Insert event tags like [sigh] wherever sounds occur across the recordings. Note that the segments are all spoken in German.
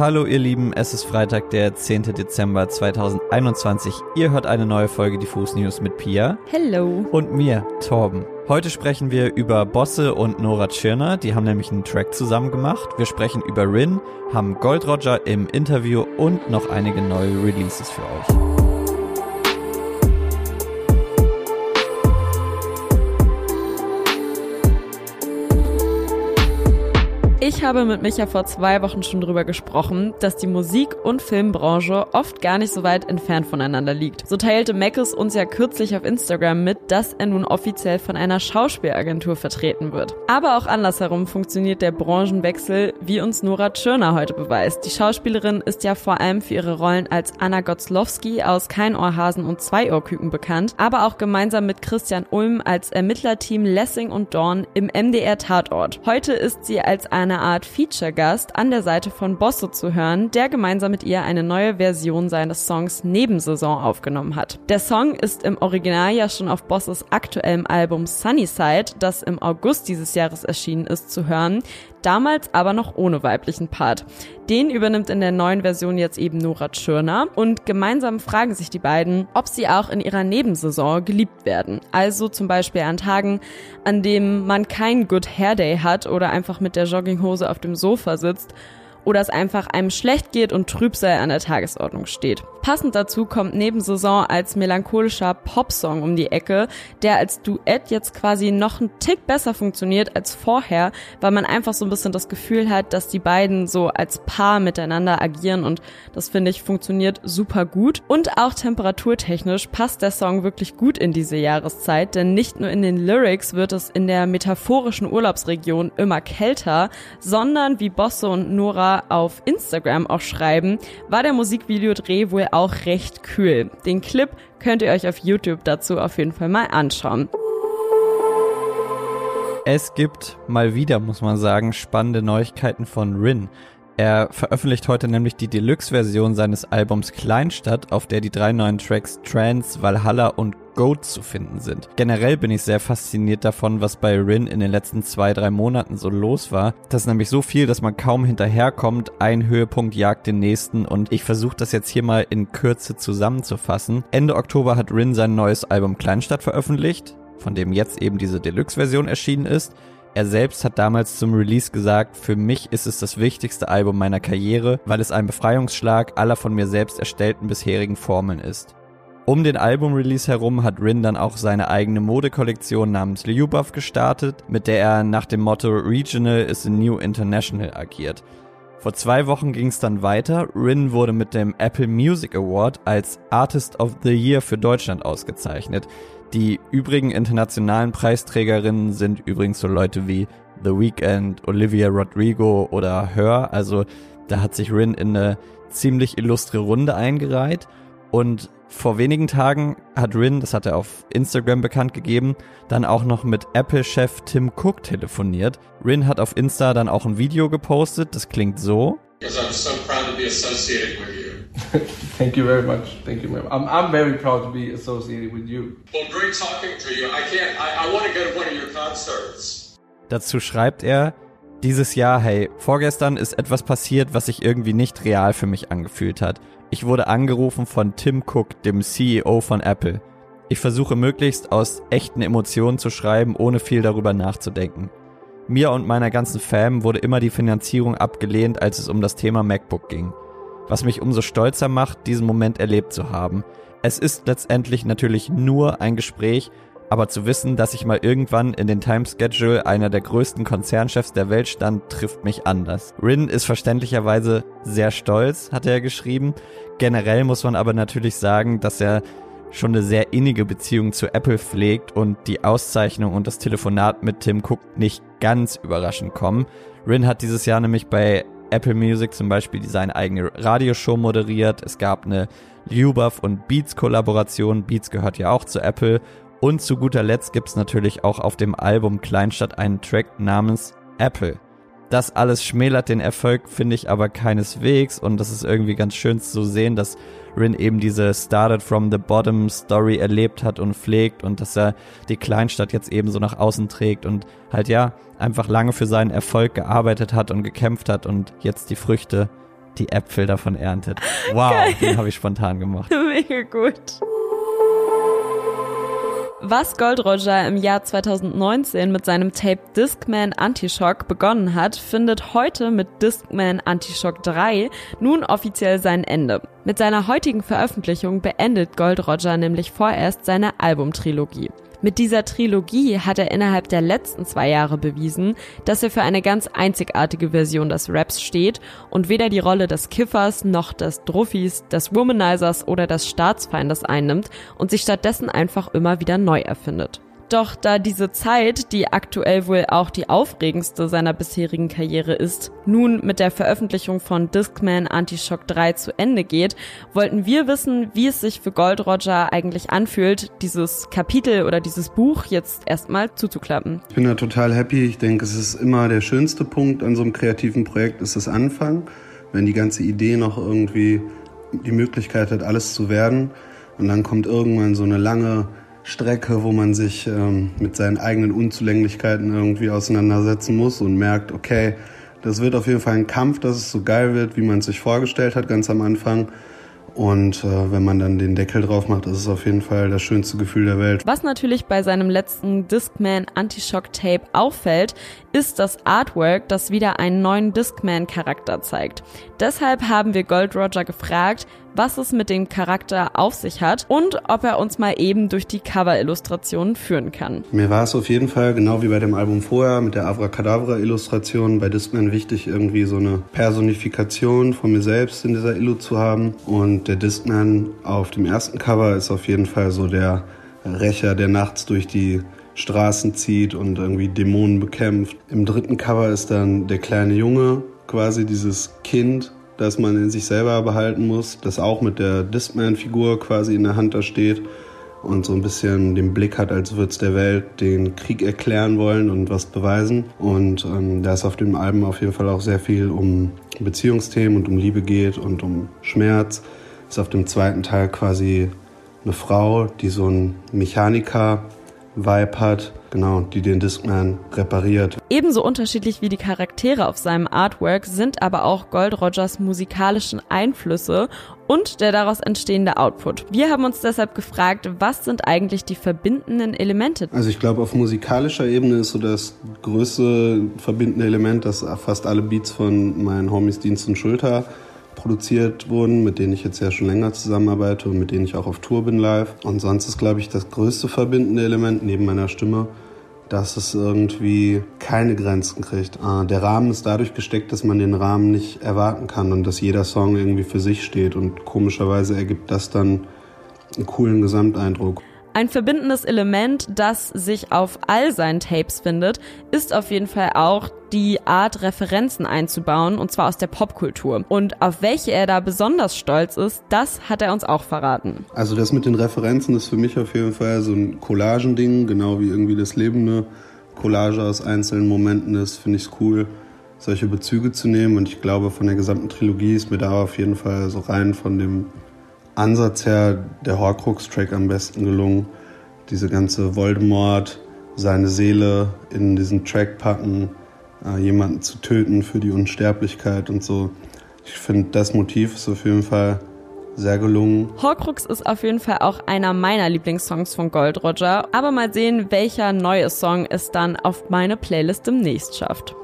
Hallo ihr Lieben, es ist Freitag, der 10. Dezember 2021. Ihr hört eine neue Folge Diffus News mit Pia. Hello. Und mir, Torben. Heute sprechen wir über Bosse und Nora Tschirner, die haben nämlich einen Track zusammen gemacht. Wir sprechen über Rin, haben Gold Roger im Interview und noch einige neue Releases für euch. Ich habe mit Micha vor zwei Wochen schon drüber gesprochen, dass die Musik- und Filmbranche oft gar nicht so weit entfernt voneinander liegt. So teilte Mackes uns ja kürzlich auf Instagram mit, dass er nun offiziell von einer Schauspielagentur vertreten wird. Aber auch andersherum funktioniert der Branchenwechsel, wie uns Nora Tschirner heute beweist. Die Schauspielerin ist ja vor allem für ihre Rollen als Anna Gotzlowski aus Kein Ohrhasen und Zwei Ohrküken bekannt, aber auch gemeinsam mit Christian Ulm als Ermittlerteam Lessing und Dorn im MDR Tatort. Heute ist sie als eine Art Feature-Gast an der Seite von Bosso zu hören, der gemeinsam mit ihr eine neue Version seines Songs Nebensaison aufgenommen hat. Der Song ist im Original ja schon auf Bosses aktuellem Album Sunnyside, das im August dieses Jahres erschienen ist, zu hören damals aber noch ohne weiblichen Part. Den übernimmt in der neuen Version jetzt eben Nora Tschirner und gemeinsam fragen sich die beiden, ob sie auch in ihrer Nebensaison geliebt werden. Also zum Beispiel an Tagen, an denen man kein Good Hair Day hat oder einfach mit der Jogginghose auf dem Sofa sitzt oder es einfach einem schlecht geht und Trübsal an der Tagesordnung steht. Passend dazu kommt neben Saison als melancholischer Popsong um die Ecke, der als Duett jetzt quasi noch einen Tick besser funktioniert als vorher, weil man einfach so ein bisschen das Gefühl hat, dass die beiden so als Paar miteinander agieren und das finde ich funktioniert super gut. Und auch temperaturtechnisch passt der Song wirklich gut in diese Jahreszeit, denn nicht nur in den Lyrics wird es in der metaphorischen Urlaubsregion immer kälter, sondern wie Bosse und Nora auf Instagram auch schreiben, war der Musikvideodreh wohl auch recht kühl. Den Clip könnt ihr euch auf YouTube dazu auf jeden Fall mal anschauen. Es gibt mal wieder, muss man sagen, spannende Neuigkeiten von Rin. Er veröffentlicht heute nämlich die Deluxe-Version seines Albums Kleinstadt, auf der die drei neuen Tracks Trans, Valhalla und Goat zu finden sind. Generell bin ich sehr fasziniert davon, was bei Rin in den letzten zwei, drei Monaten so los war. Das ist nämlich so viel, dass man kaum hinterherkommt. Ein Höhepunkt jagt den nächsten und ich versuche das jetzt hier mal in Kürze zusammenzufassen. Ende Oktober hat Rin sein neues Album Kleinstadt veröffentlicht, von dem jetzt eben diese Deluxe-Version erschienen ist. Er selbst hat damals zum Release gesagt, für mich ist es das wichtigste Album meiner Karriere, weil es ein Befreiungsschlag aller von mir selbst erstellten bisherigen Formeln ist. Um den Album-Release herum hat Rin dann auch seine eigene Modekollektion namens Liubuff gestartet, mit der er nach dem Motto Regional is the New International agiert. Vor zwei Wochen ging es dann weiter. Rin wurde mit dem Apple Music Award als Artist of the Year für Deutschland ausgezeichnet. Die übrigen internationalen Preisträgerinnen sind übrigens so Leute wie The Weeknd, Olivia Rodrigo oder Her. Also da hat sich Rin in eine ziemlich illustre Runde eingereiht. Und vor wenigen Tagen hat Rin, das hat er auf Instagram bekannt gegeben, dann auch noch mit Apple-Chef Tim Cook telefoniert. Rin hat auf Insta dann auch ein Video gepostet, das klingt so. Because I'm so proud to be associated with you. [laughs] Thank you very much. Thank you, ma'am. I'm, I'm very proud to be associated with you. Well, great talking to you. I can't, I, I want to go to one of your concerts. Dazu schreibt er, dieses Jahr, hey, vorgestern ist etwas passiert, was sich irgendwie nicht real für mich angefühlt hat. Ich wurde angerufen von Tim Cook, dem CEO von Apple. Ich versuche möglichst aus echten Emotionen zu schreiben, ohne viel darüber nachzudenken. Mir und meiner ganzen Fam wurde immer die Finanzierung abgelehnt, als es um das Thema MacBook ging. Was mich umso stolzer macht, diesen Moment erlebt zu haben. Es ist letztendlich natürlich nur ein Gespräch, aber zu wissen, dass ich mal irgendwann in den Timeschedule einer der größten Konzernchefs der Welt stand, trifft mich anders. Rin ist verständlicherweise sehr stolz, hat er geschrieben. Generell muss man aber natürlich sagen, dass er schon eine sehr innige Beziehung zu Apple pflegt und die Auszeichnung und das Telefonat mit Tim Cook nicht ganz überraschend kommen. Rin hat dieses Jahr nämlich bei Apple Music zum Beispiel seine eigene Radioshow moderiert. Es gab eine Lubuff und Beats Kollaboration. Beats gehört ja auch zu Apple. Und zu guter Letzt gibt's natürlich auch auf dem Album Kleinstadt einen Track namens Apple. Das alles schmälert den Erfolg, finde ich aber keineswegs. Und das ist irgendwie ganz schön zu sehen, dass Rin eben diese Started from the Bottom Story erlebt hat und pflegt und dass er die Kleinstadt jetzt eben so nach außen trägt und halt ja, einfach lange für seinen Erfolg gearbeitet hat und gekämpft hat und jetzt die Früchte die Äpfel davon erntet. [laughs] Wow, Geil. den habe ich spontan gemacht. [laughs] Mega gut. Was Gold Roger im Jahr 2019 mit seinem Tape Discman Antishock begonnen hat, findet heute mit Discman Antishock 3 nun offiziell sein Ende. Mit seiner heutigen Veröffentlichung beendet Gold Roger nämlich vorerst seine Albumtrilogie. Mit dieser Trilogie hat er innerhalb der letzten zwei Jahre bewiesen, dass er für eine ganz einzigartige Version des Raps steht und weder die Rolle des Kiffers noch des Druffis, des Womanizers oder des Staatsfeindes einnimmt und sich stattdessen einfach immer wieder neu erfindet. Doch da diese Zeit, die aktuell wohl auch die aufregendste seiner bisherigen Karriere ist, nun mit der Veröffentlichung von Discman Antishock 3 zu Ende geht, wollten wir wissen, wie es sich für Gold Roger eigentlich anfühlt, dieses Kapitel oder dieses Buch jetzt erstmal zuzuklappen. Ich bin da total happy. Ich denke, es ist immer der schönste Punkt an so einem kreativen Projekt, ist das Anfang. Wenn die ganze Idee noch irgendwie die Möglichkeit hat, alles zu werden. Und dann kommt irgendwann so eine lange Strecke, wo man sich ähm, mit seinen eigenen Unzulänglichkeiten irgendwie auseinandersetzen muss und merkt, okay, das wird auf jeden Fall ein Kampf, dass es so geil wird, wie man es sich vorgestellt hat ganz am Anfang. Und äh, wenn man dann den Deckel drauf macht, ist es auf jeden Fall das schönste Gefühl der Welt. Was natürlich bei seinem letzten Discman Antishock Tape auffällt, ist das Artwork, das wieder einen neuen Discman Charakter zeigt. Deshalb haben wir Gold Roger gefragt, was es mit dem Charakter auf sich hat und ob er uns mal eben durch die Cover-Illustrationen führen kann. Mir war es auf jeden Fall, genau wie bei dem Album vorher, mit der Avracadabra-Illustration bei Discman wichtig, irgendwie so eine Personifikation von mir selbst in dieser Illu zu haben. Und der Discman auf dem ersten Cover ist auf jeden Fall so der Rächer, der nachts durch die Straßen zieht und irgendwie Dämonen bekämpft. Im dritten Cover ist dann der kleine Junge, quasi dieses Kind, das man in sich selber behalten muss, das auch mit der Discman-Figur quasi in der Hand da steht und so ein bisschen den Blick hat, als würde es der Welt den Krieg erklären wollen und was beweisen. Und ähm, da es auf dem Album auf jeden Fall auch sehr viel um Beziehungsthemen und um Liebe geht und um Schmerz, ist auf dem zweiten Teil quasi eine Frau, die so ein Mechaniker Vibe hat, genau, die den Discman repariert. Ebenso unterschiedlich wie die Charaktere auf seinem Artwork sind aber auch Gold Rogers musikalischen Einflüsse und der daraus entstehende Output. Wir haben uns deshalb gefragt, was sind eigentlich die verbindenden Elemente? Also ich glaube, auf musikalischer Ebene ist so das größte verbindende Element, dass fast alle Beats von meinen Homies Dienst und Schulter produziert wurden, mit denen ich jetzt ja schon länger zusammenarbeite und mit denen ich auch auf Tour bin live. Und sonst ist, glaube ich, das größte verbindende Element neben meiner Stimme, dass es irgendwie keine Grenzen kriegt. Äh, der Rahmen ist dadurch gesteckt, dass man den Rahmen nicht erwarten kann und dass jeder Song irgendwie für sich steht. Und komischerweise ergibt das dann einen coolen Gesamteindruck. Ein verbindendes Element, das sich auf all seinen Tapes findet, ist auf jeden Fall auch die Art, Referenzen einzubauen, und zwar aus der Popkultur. Und auf welche er da besonders stolz ist, das hat er uns auch verraten. Also das mit den Referenzen ist für mich auf jeden Fall so ein Collagending, genau wie irgendwie das Leben eine Collage aus einzelnen Momenten ist, finde ich es cool, solche Bezüge zu nehmen. Und ich glaube, von der gesamten Trilogie ist mir da auf jeden Fall so rein von dem Ansatz her der Horcrux-Track am besten gelungen. Diese ganze Voldemort, seine Seele in diesen Track packen, äh, jemanden zu töten für die Unsterblichkeit und so. Ich finde, das Motiv ist auf jeden Fall sehr gelungen. Horcrux ist auf jeden Fall auch einer meiner Lieblingssongs von Gold Roger. Aber mal sehen, welcher neue Song es dann auf meine Playlist demnächst schafft.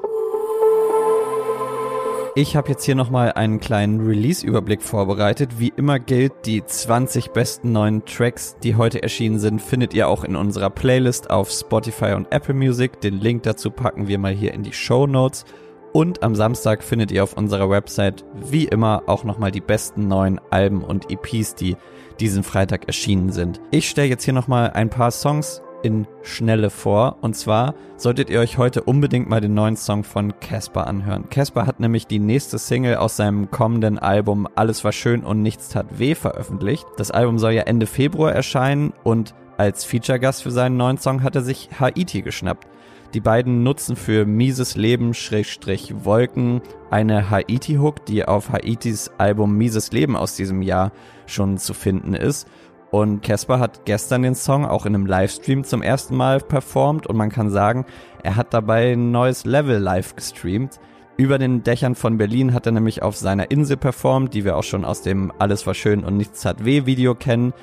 Ich habe jetzt hier nochmal einen kleinen Release-Überblick vorbereitet. Wie immer gilt, die 20 besten neuen Tracks, die heute erschienen sind, findet ihr auch in unserer Playlist auf Spotify und Apple Music. Den Link dazu packen wir mal hier in die Show Notes. Und am Samstag findet ihr auf unserer Website wie immer auch nochmal die besten neuen Alben und EPs, die diesen Freitag erschienen sind. Ich stelle jetzt hier nochmal ein paar Songs in Schnelle vor. Und zwar solltet ihr euch heute unbedingt mal den neuen Song von Casper anhören. Casper hat nämlich die nächste Single aus seinem kommenden Album Alles war schön und nichts tat weh veröffentlicht. Das Album soll ja Ende Februar erscheinen und als Feature-Gast für seinen neuen Song hat er sich Haiti geschnappt. Die beiden nutzen für Mieses Leben Schrägstrich Wolken eine Haiti-Hook, die auf Haitis Album Mieses Leben aus diesem Jahr schon zu finden ist. Und Casper hat gestern den Song auch in einem Livestream zum ersten Mal performt und man kann sagen, er hat dabei ein neues Level live gestreamt. Über den Dächern von Berlin hat er nämlich auf seiner Insel performt, die wir auch schon aus dem Alles war schön und nichts hat weh Video kennen.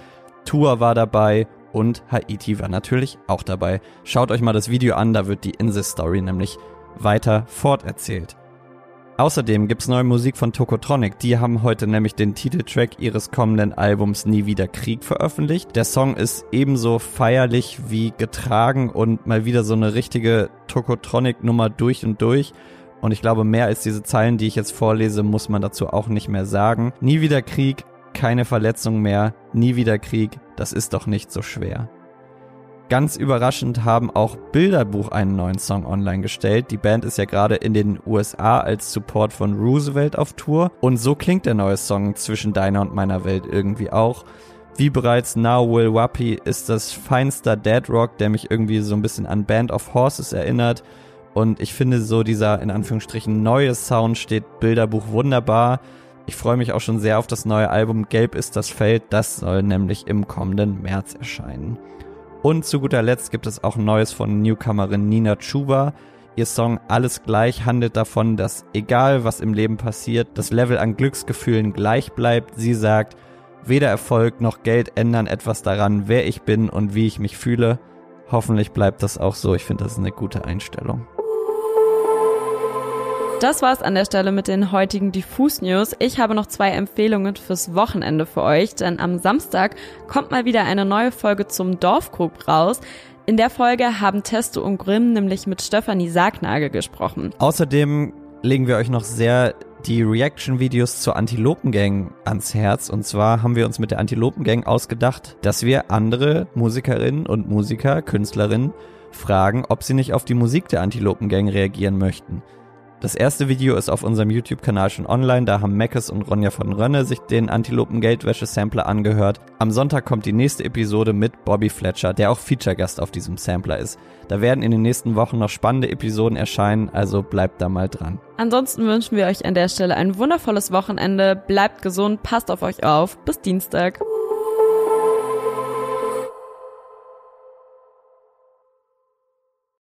Tour war dabei und Haiti war natürlich auch dabei. Schaut euch mal das Video an, da wird die Insel-Story nämlich weiter forterzählt. Außerdem gibt's neue Musik von Tokotronic. Die haben heute nämlich den Titeltrack ihres kommenden Albums Nie wieder Krieg veröffentlicht. Der Song ist ebenso feierlich wie getragen und mal wieder so eine richtige Tokotronic-Nummer durch und durch. Und ich glaube, mehr als diese Zeilen, die ich jetzt vorlese, muss man dazu auch nicht mehr sagen. Nie wieder Krieg, keine Verletzung mehr, nie wieder Krieg, das ist doch nicht so schwer. Ganz überraschend haben auch Bilderbuch einen neuen Song online gestellt. Die Band ist ja gerade in den USA als Support von Roosevelt auf Tour und so klingt der neue Song zwischen deiner und meiner Welt irgendwie auch. Wie bereits Now Will Wappy ist das feinster Dead Rock, der mich irgendwie so ein bisschen an Band of Horses erinnert. Und ich finde so dieser in Anführungsstrichen neue Sound steht Bilderbuch wunderbar. Ich freue mich auch schon sehr auf das neue Album Gelb ist das Feld. Das soll nämlich im kommenden März erscheinen. Und zu guter Letzt gibt es auch Neues von Newcomerin Nina Chuba. Ihr Song Alles gleich handelt davon, dass egal was im Leben passiert, das Level an Glücksgefühlen gleich bleibt. Sie sagt, weder Erfolg noch Geld ändern etwas daran, wer ich bin und wie ich mich fühle. Hoffentlich bleibt das auch so. Ich finde, das ist eine gute Einstellung. Das war's an der Stelle mit den heutigen Diffus News. Ich habe noch zwei Empfehlungen fürs Wochenende für euch, denn am Samstag kommt mal wieder eine neue Folge zum Dorfkrug raus. In der Folge haben Testo und Grimm nämlich mit Stefanie Sargnagel gesprochen. Außerdem legen wir euch noch sehr die Reaction-Videos zur Antilopengang ans Herz. Und zwar haben wir uns mit der Antilopengang ausgedacht, dass wir andere Musikerinnen und Musiker, Künstlerinnen fragen, ob sie nicht auf die Musik der Antilopengang reagieren möchten. Das erste Video ist auf unserem YouTube-Kanal schon online, da haben Meckes und Ronja von Rönne sich den Antilopen-Geldwäsche-Sampler angehört. Am Sonntag kommt die nächste Episode mit Bobby Fletcher, der auch Feature-Gast auf diesem Sampler ist. Da werden in den nächsten Wochen noch spannende Episoden erscheinen, also bleibt da mal dran. Ansonsten wünschen wir euch an der Stelle ein wundervolles Wochenende, bleibt gesund, passt auf euch auf, bis Dienstag.